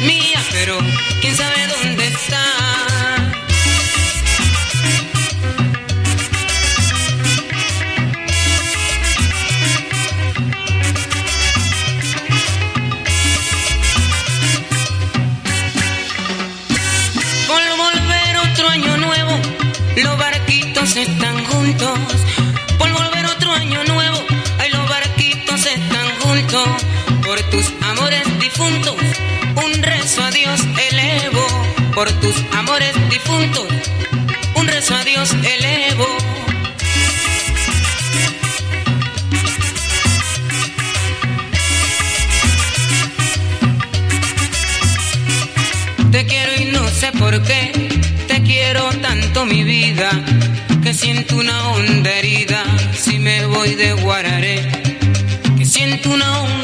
mía, pero ¿quién sabe dónde estás? Por volver otro año nuevo, los barquitos están juntos. Por volver otro año nuevo, ay, los barquitos están juntos. Por tus amores difuntos, Por tus amores difuntos, un rezo a Dios elevo. Te quiero y no sé por qué, te quiero tanto mi vida, que siento una honda herida si me voy de Guararé. Que siento una honda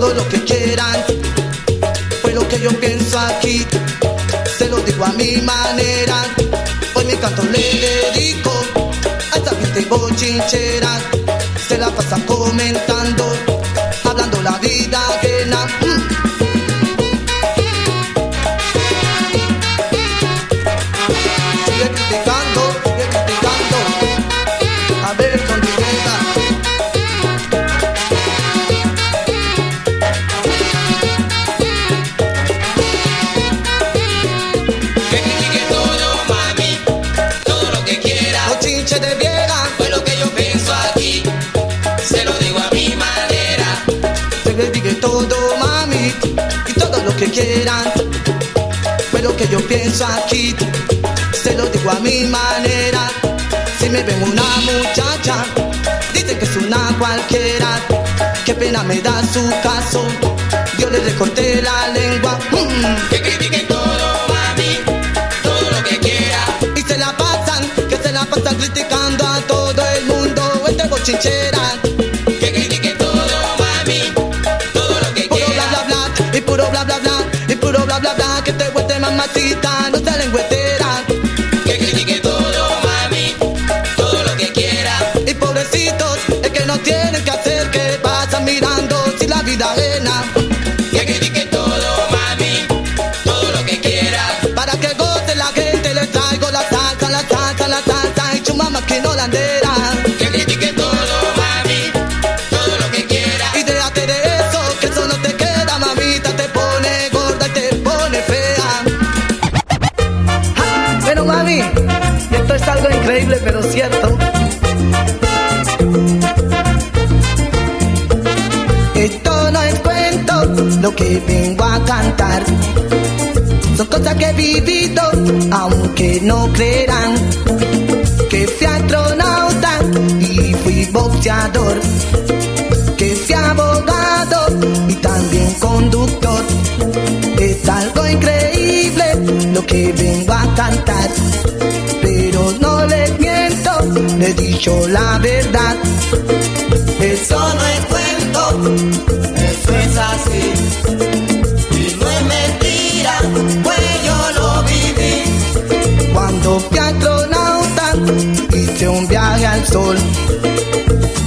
todo lo que quieran. Fue lo que yo pienso aquí, se lo digo a mi manera. Hoy mi canto le dedico a esta gente bochinchera. Se la pasa comentando, mensajito, se lo digo a mi manera. Si me ven una muchacha, dicen que es una cualquiera. Qué pena me da su caso, yo le recorté la lengua. Mm. Que critiquen todo, mami, todo lo que quiera. Y se la pasan, que se la pasan criticando a todo el mundo. Este bochinchera. Que critiquen todo, mami, todo lo que puro quiera. Puro bla bla bla, y puro bla bla bla, y puro bla bla bla, que te vuelve mamacita. Que vengo a cantar. Son cosas que he vivido, aunque no creerán. Que fui astronauta y fui boxeador que fui abogado y también conductor. Es algo increíble lo que vengo a cantar, pero no les miento, le he dicho la verdad. Eso no es cuento, Y no es mentira, pues yo lo viví. Cuando fui astronauta, hice un viaje al sol.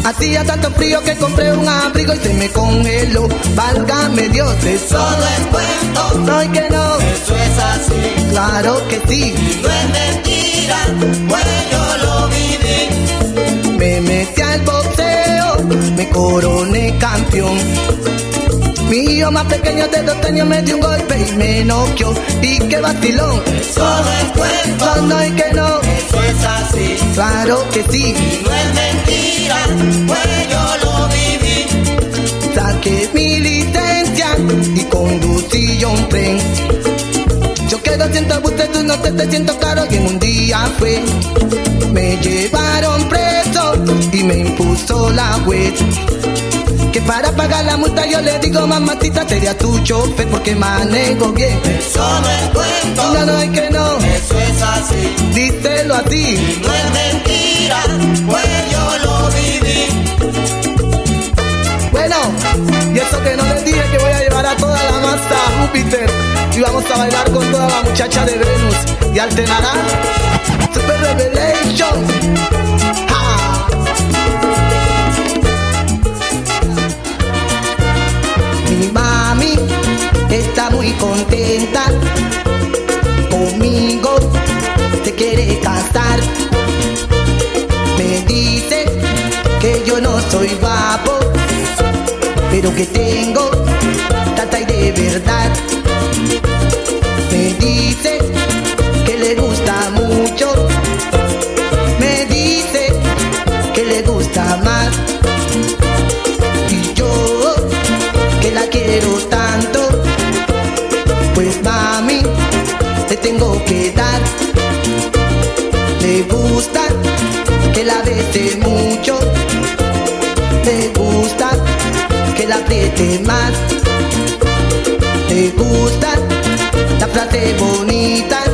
Hacía tanto frío que compré un abrigo y se me congeló. Válgame Dios, eso no es cuento. No hay que no, Eso es así, claro que sí. no es mentira, pues yo lo viví. Me metí al boxeo, me coroné campeón. Mi hijo más pequeño de dos años me dio un golpe y me noqueó. Y qué vacilón, Eso no es cuento, no hay que no, eso es así. claro que sí. No es mentira, pues yo lo viví. Saqué mi licencia y conducí yo un tren. Yo quedo siento buses, tú no te, te siento caro y en un día fue. Me llevaron preso y me impuso la juez. Que para pagar la multa yo le digo mamacita sería tu chofer porque manejo bien. Eso no es cuento, No, no hay que no, eso es así. díselo así. No es mentira, pues yo lo viví. Bueno, y eso que no les dije que voy a llevar a toda la masa a Júpiter y vamos a bailar con toda la muchacha de Venus y alternará Super Revelation. Muy contenta conmigo, se quiere casar. Me dice que yo no soy guapo, pero que tengo tata y de verdad. Me dice que le gusta mucho, me dice que le gusta más. Y yo que la quiero tanto, pues mami, te tengo que dar. Le gusta que la bese mucho, le gusta que la apriete más, le gusta la frase bonita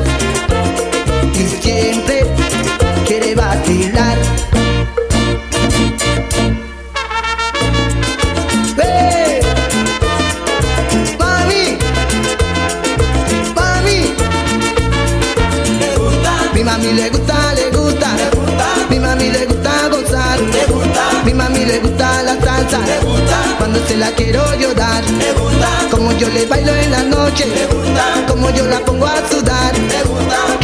Cuando se la quiero yo dar. ¿Te gusta? Como yo le bailo en la noche. ¿Te gusta? Como yo la pongo a sudar. ¿Te gusta?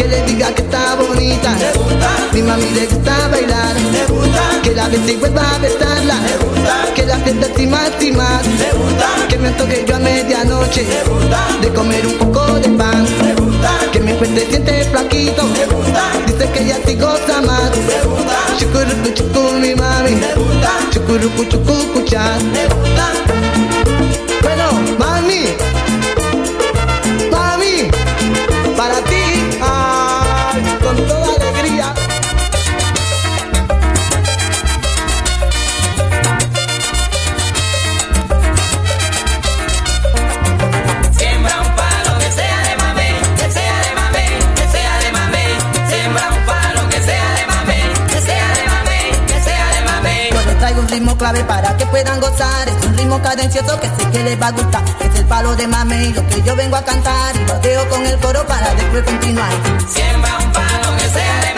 Está bonita. ¿Te gusta? Mi mami le gusta bailar. ¿Te gusta? Que la bese y vuelva a besarla. ¿Te gusta? Que la fiesta y más y más. ¿Te gusta? Que me toque yo a medianoche. ¿Te gusta? De comer un poco de pan. ¿Te gusta? Que mi fuerte siente flaquito. ¿Te gusta? Dice que ella sí goza más. ¿Te gusta? Chucurucu chucu mi mami. ¿Te gusta? Chucurucu chucu cucha. ¿Te gusta? Bueno. Mami. Para que puedan gozar. Es un ritmo cadencioso que sé que les va a gustar. Es el palo de mame y lo que yo vengo a cantar. Y lo dejo con el coro para después continuar. Siembra un palo que sea de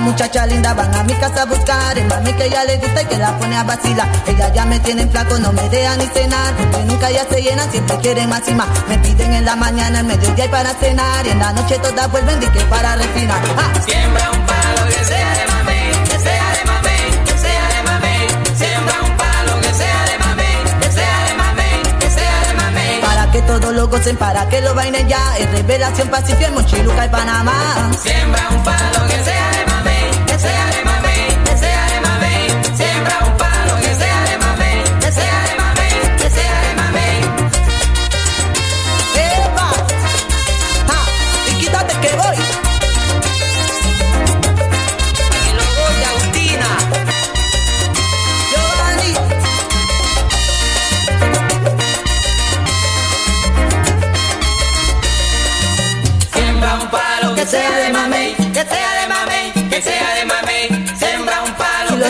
muchachas lindas van a mi casa a buscar. El mami que ella le gusta y que la pone a vacilar. Ella ya me tienen flaco, no me dejan ni cenar. Porque nunca ya se llenan, siempre quieren más y más. Me piden en la mañana, en mediodía y para cenar. Y en la noche todas vuelven y que para refinar. ¡Ah! Siembra un palo que sea de mame, que sea de mame, que sea de mame. Siembra un palo que sea de mame, que sea de mame, que sea de mame. Para que todos lo gocen, para que lo bailen ya. Es revelación Pacífico, en Mochiluca y Panamá. Siembra un palo que sea de mame,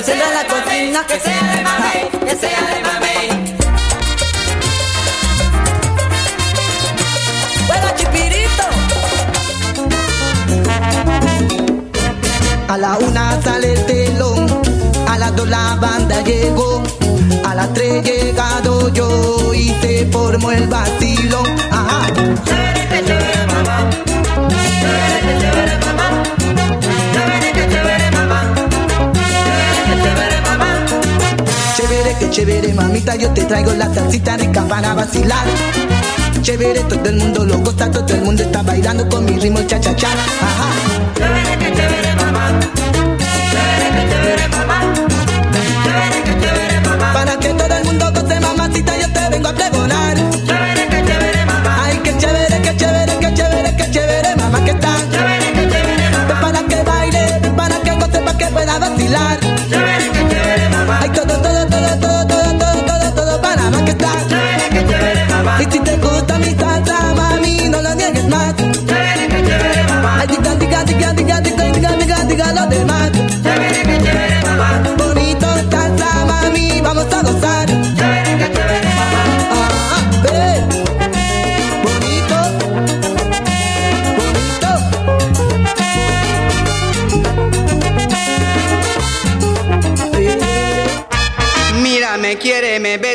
palo Si lo que sea siembra en la cocina. que sea de mame, que sea de mame. ¡Bueno, chipirito! A la una sale el telón, a las dos la banda llegó, a las tres llegado yo y se formó el vacilón. Mamita, yo te traigo la salsita rica para vacilar. Chévere, todo el mundo lo goza, todo el mundo está bailando con mi ritmo cha cha cha. Ajá. Para que todo el mundo goce, mamacita, yo te vengo a pregonar.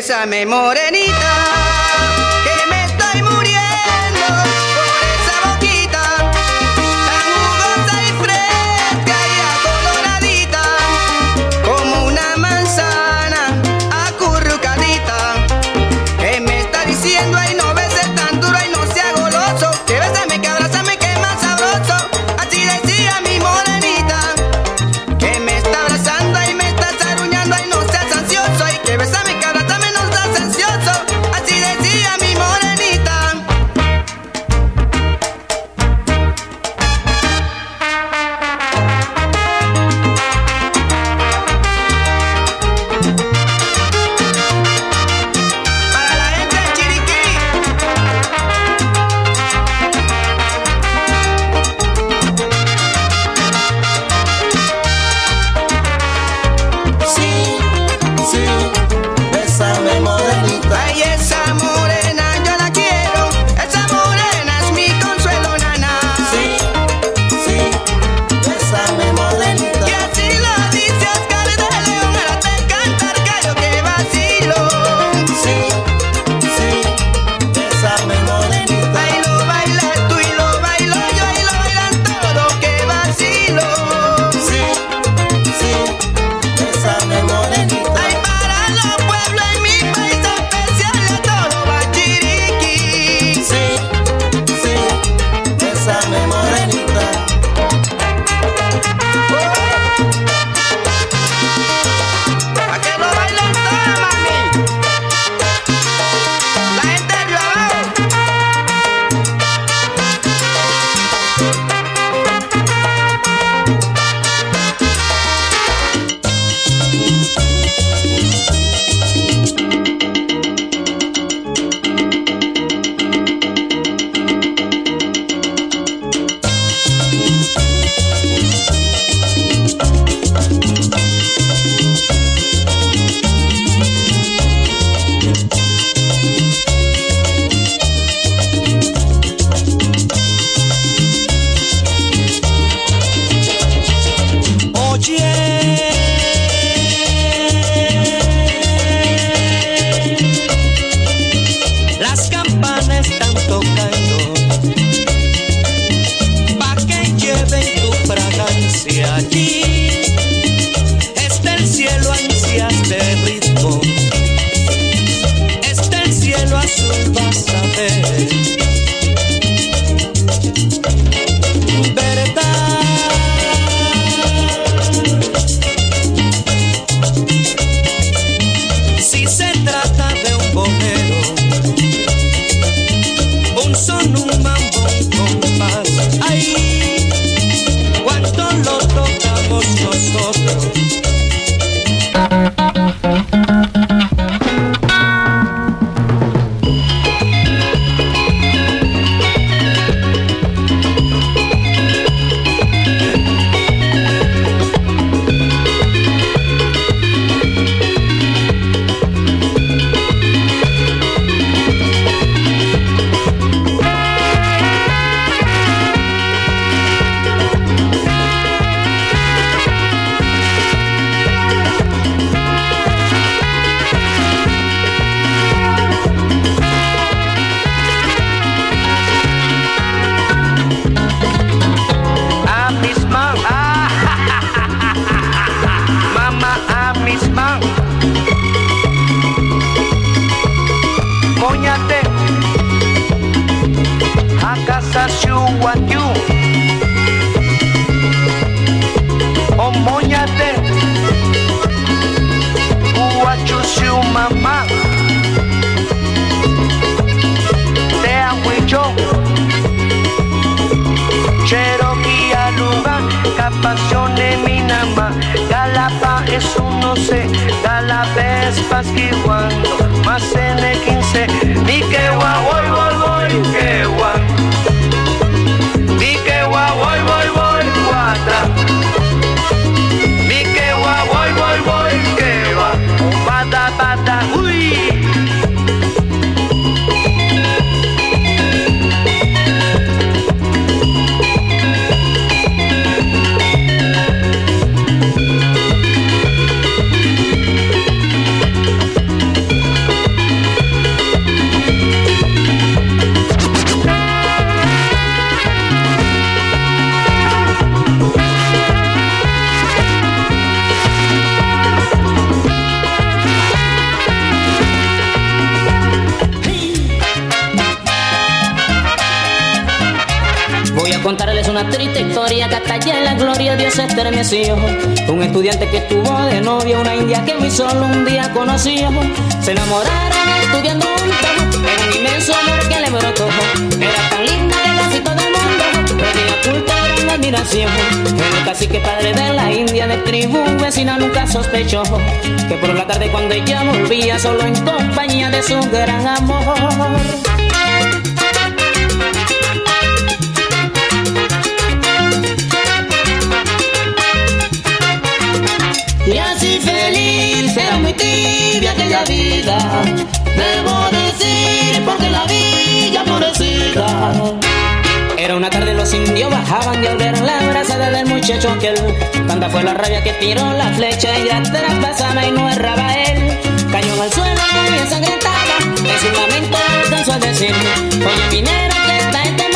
Bésame, morenita. Un estudiante que estuvo de novia, una india que muy solo un día conoció. Se enamoraron estudiando juntos, era un inmenso amor que le brotó. Era tan linda que casi todo el mundo tenía oculta gran admiración. El cacique padre de la india de tribu vecina nunca sospechó que por la tarde cuando ella volvía solo en compañía de su gran amor. Debo decir porque la vi ya florecida. Era una tarde los indios bajaban y ver la abrazada del muchacho aquel Tanta fue la rabia que tiró la flecha y ya traspasaba y no erraba él. Cayó al suelo muy ensangrentada En su lamento alcanzó a decir Oye minero que gente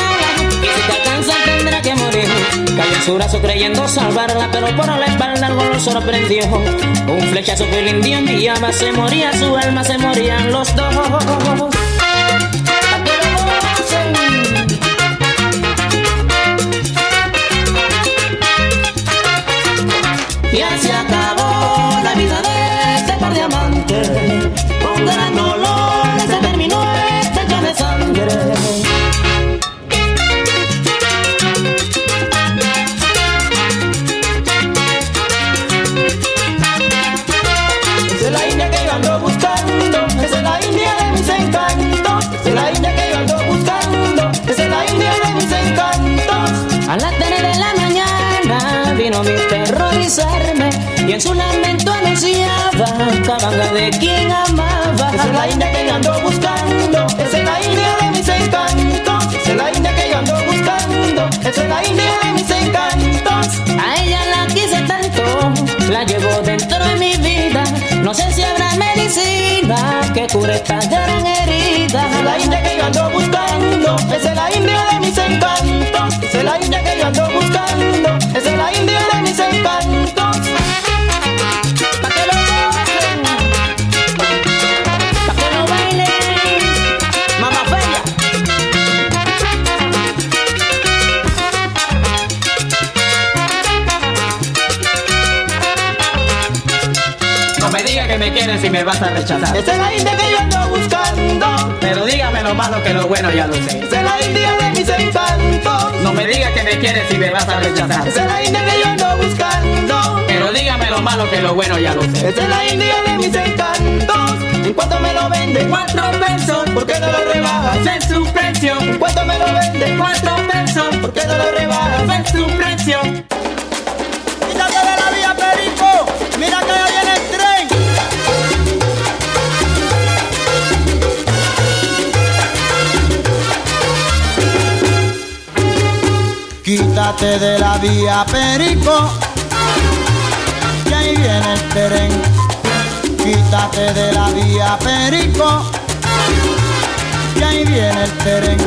alcanza tendrá que morir Cayó en su brazo creyendo salvarla Pero por la espalda algo lo sorprendió Un flechazo que el indio enviaba Se moría su alma, se morían los dos. Y así en su lamento anunciaba cabanga de quien amaba. Esa es la india que yo ando buscando, esa es la india de mis encantos, esa es la india que yo ando buscando, esa es la india de mis encantos. A ella la quise tanto, la llevo dentro de mi vida. No sé si habrá medicina que cure esta gran herida. Esa es la india que yo ando buscando, esa es la india de mis encantos, si me vas a rechazar. Esa es la india que yo ando buscando, Pero dígame lo malo que lo bueno ya lo sé. esa es la india de mis encantos. No me diga que me quieres si me vas a rechazar. Esa es la india que yo ando buscando. Pero dígame lo malo que lo bueno ya lo sé. Esa es la india de mis encantos. ¿En cuánto me lo vende? Cuatro pesos, ¿Por qué no lo rebajas? es su precio. ¿En cuánto me lo vende? Cuatro pesos, ¿Por qué no lo rebajas? es su precio. Quítate de la vía Perico, que ahí viene el tren. Quítate de la vía Perico, que ahí viene el tren.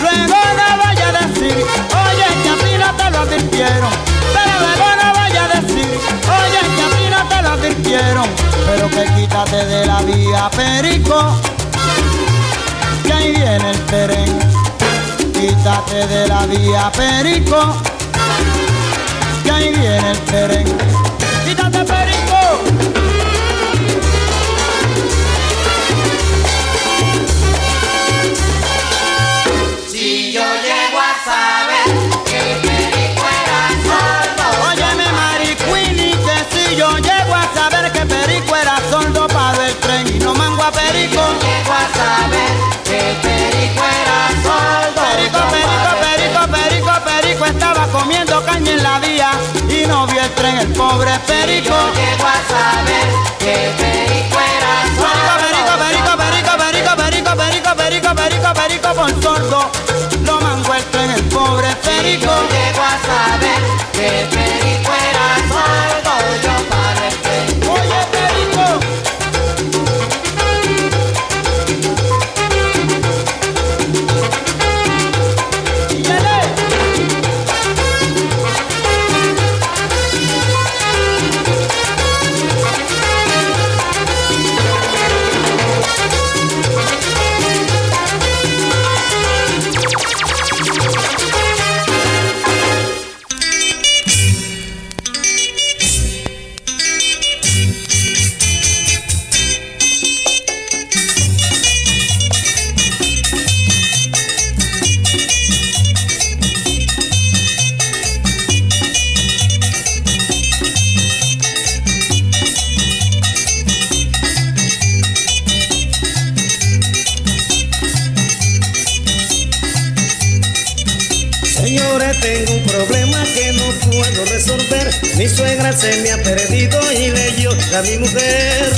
Luego no vaya a decir, oye, que a ti no te lo advirtieron. Pero luego no vaya a decir, oye, que a ti no te lo advirtieron. Pero que quítate de la vía Perico, que ahí viene el tren. Quítate de la vía Perico, que ahí viene el tren. sobre Perico. Yo llego a saber que Perico era. Perico, Perico, Perico, Perico, Perico, Perico, Perico, Perico, Perico, por sordo. Lo mango el tren el pobre Perico. Yo llego a saber mi suegra se me ha perdido y le llora a mi mujer.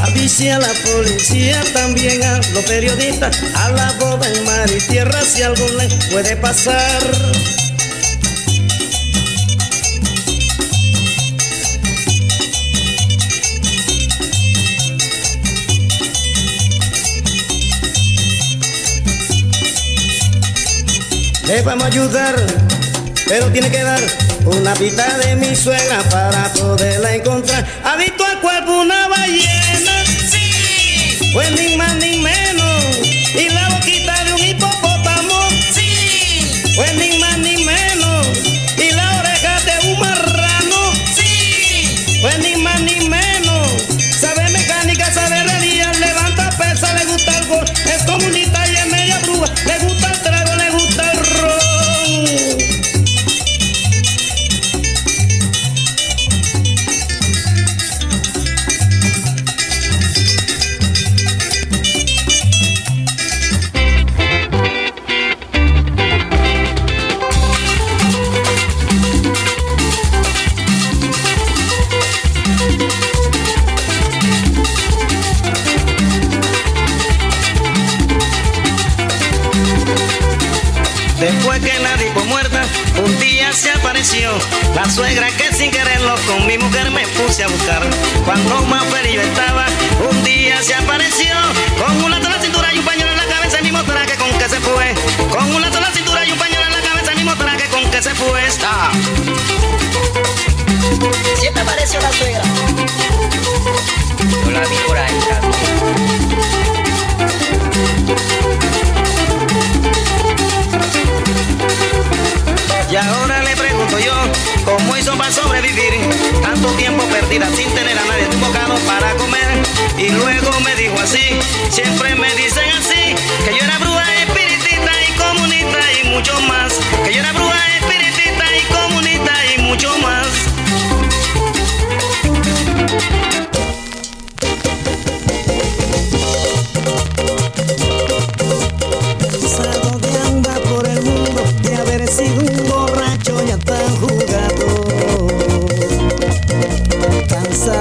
Avise a la policía, también a los periodistas, a la boda en mar y tierra si algo le puede pasar. sepamos ayudar, pero tiene que dar una pita de mi suegra para poderla encontrar. Adicto al cuerpo una ballena, sí. pues ni más ni menos.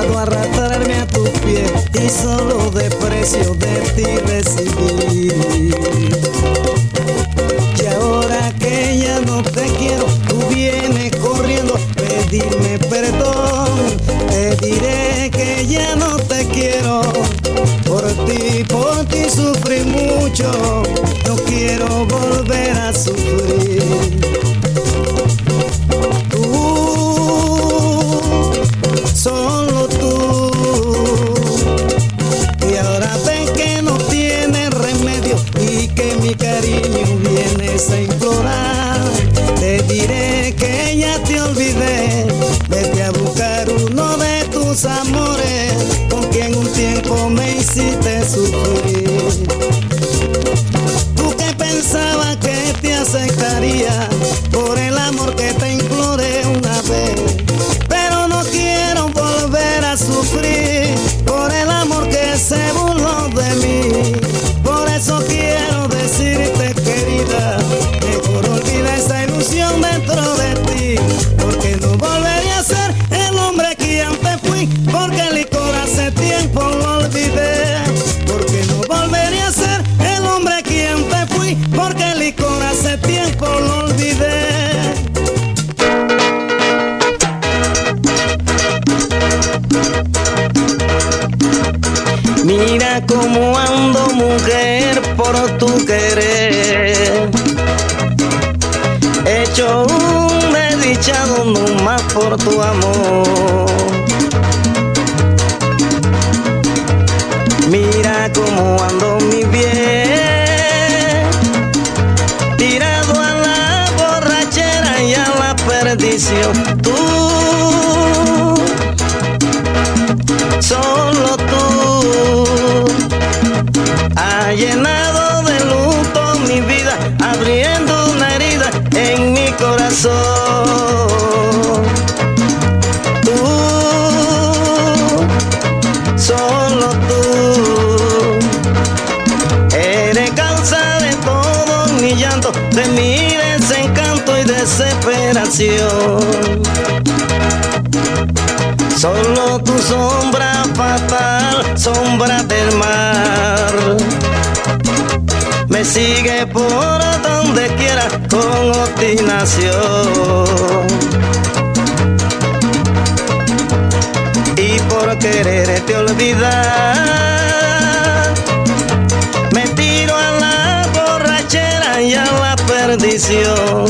logrado arrastrarme a tus pies y solo desprecio de ti recibí. Y ahora que ya no te quiero, tú vienes corriendo a pedirme perdón. Te diré que ya no te quiero. Por ti, por ti sufrí mucho. No quiero volver a sufrir. Mira cómo ando mujer por tu querer. Hecho un desdichado no más por tu amor. Mira cómo ando mi bien, tirado a la borrachera y a la perdición. Desesperación. Solo tu sombra fatal, sombra del mar, me sigue por donde quiera con obstinación. y por quererte olvidar me tiro a la borrachera y a la perdición.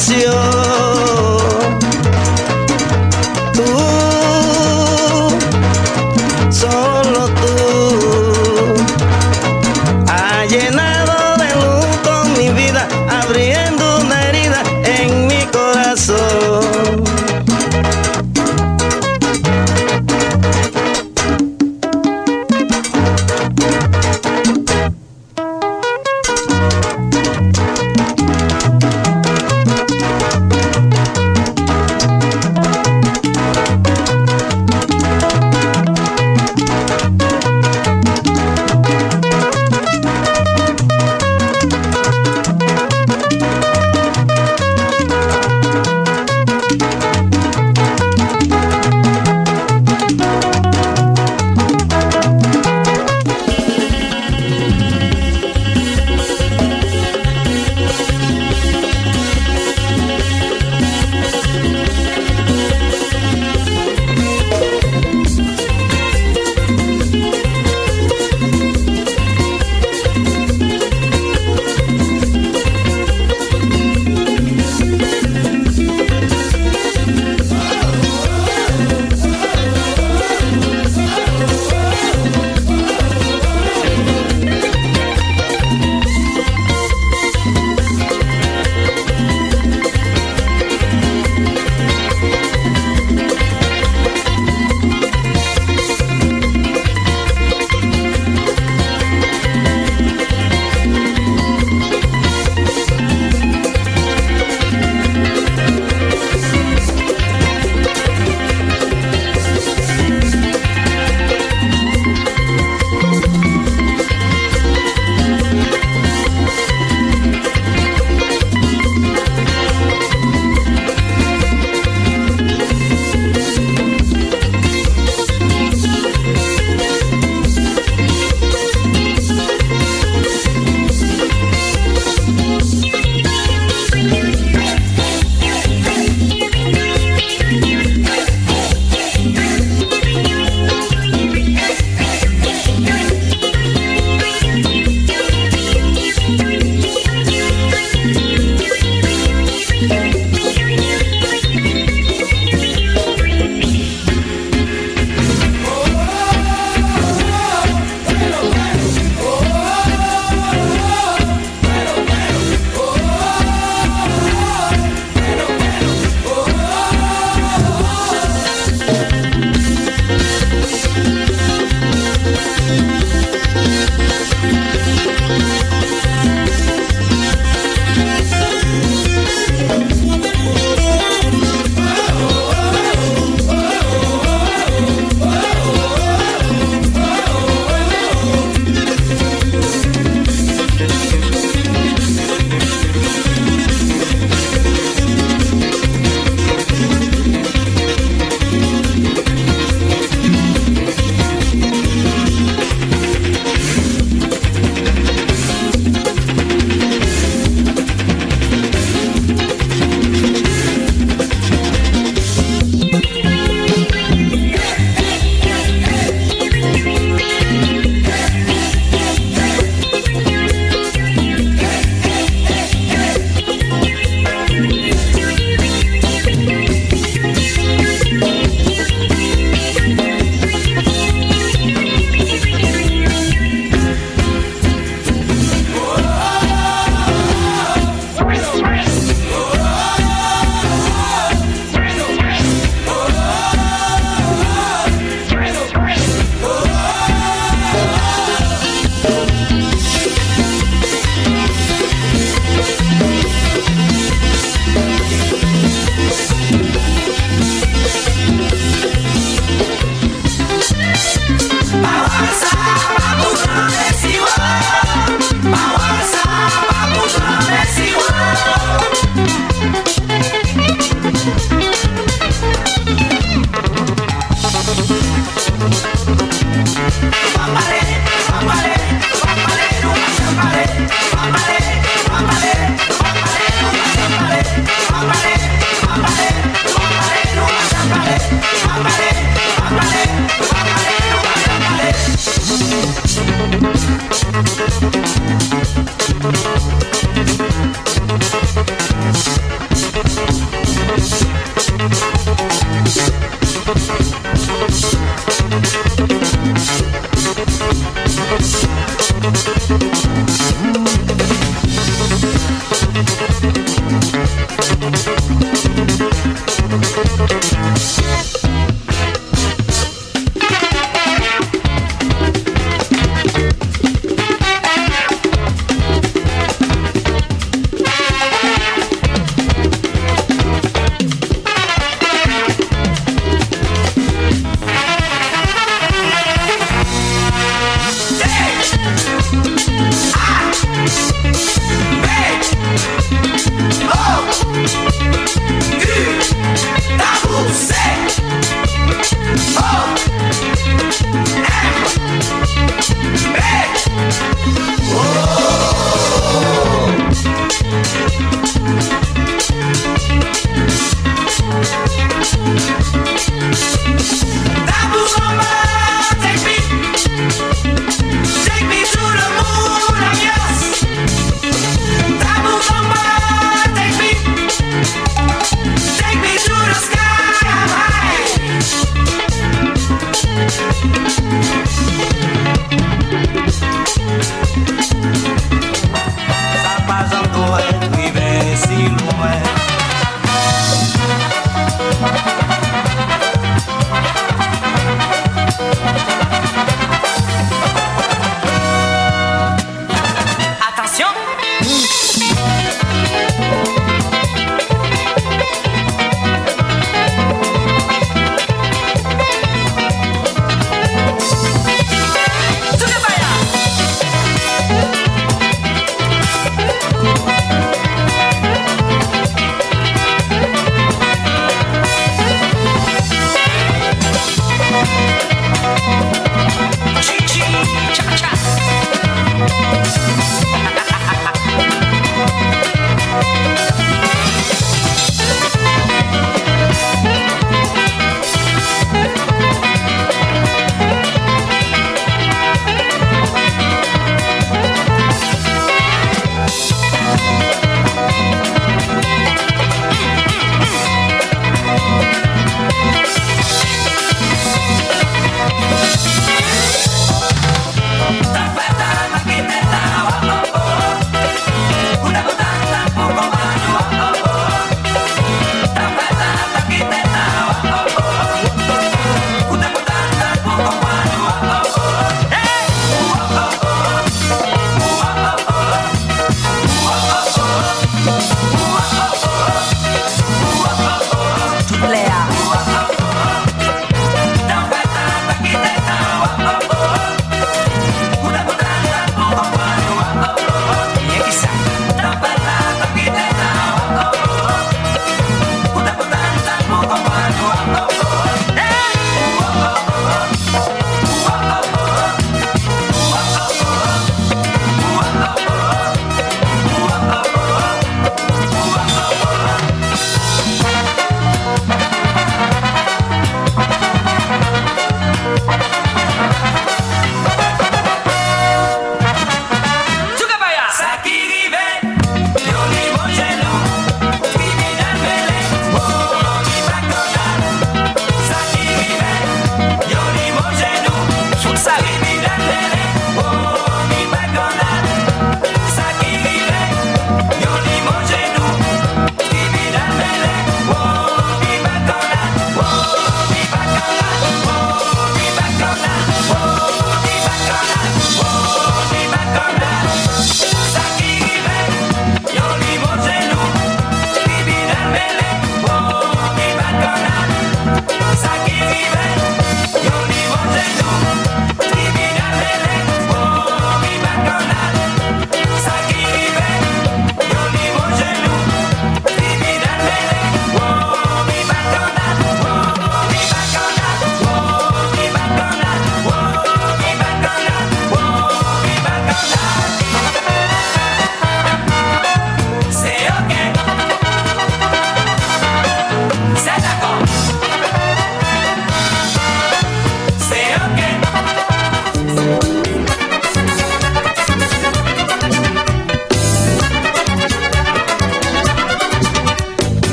Desesperación.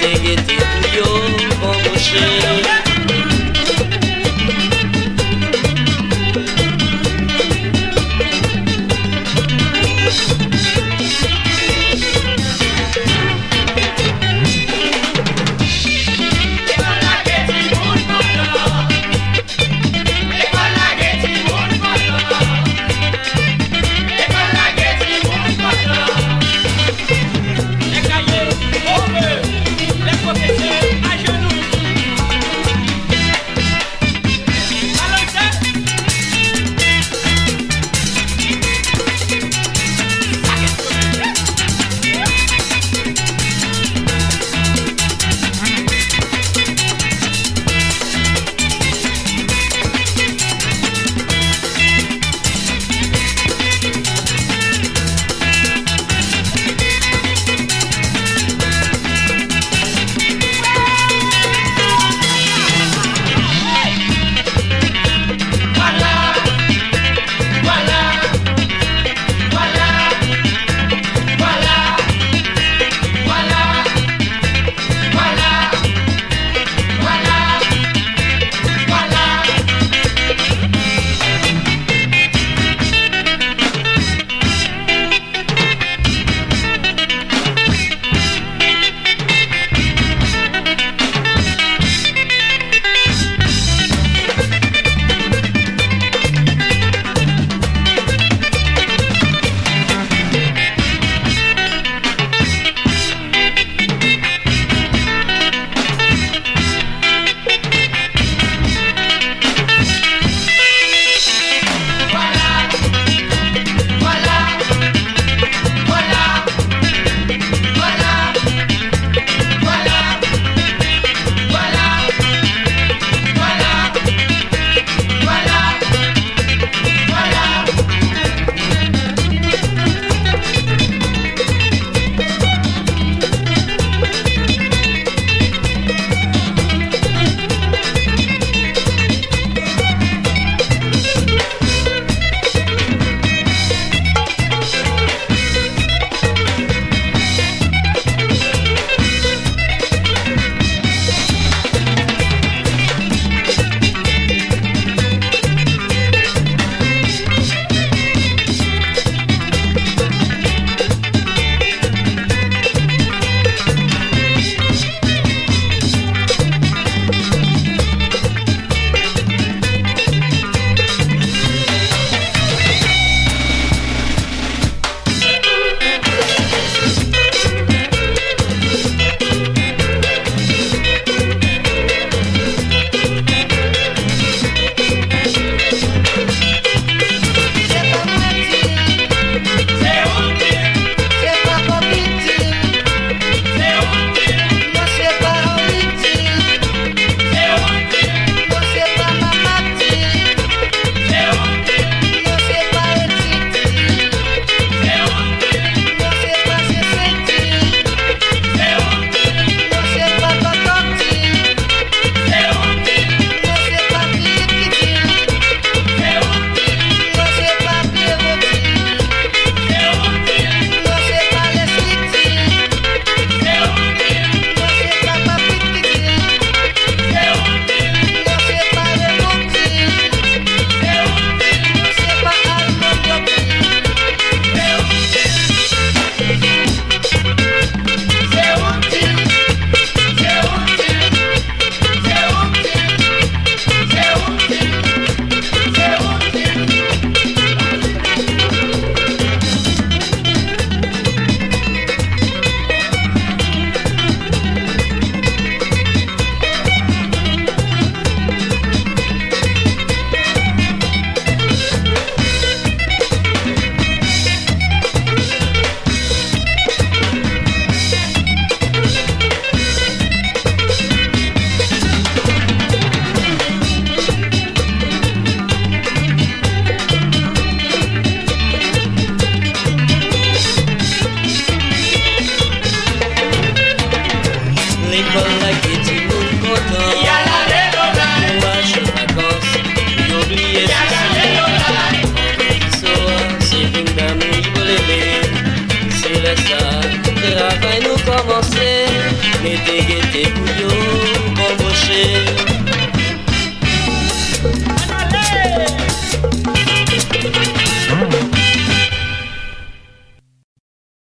take it.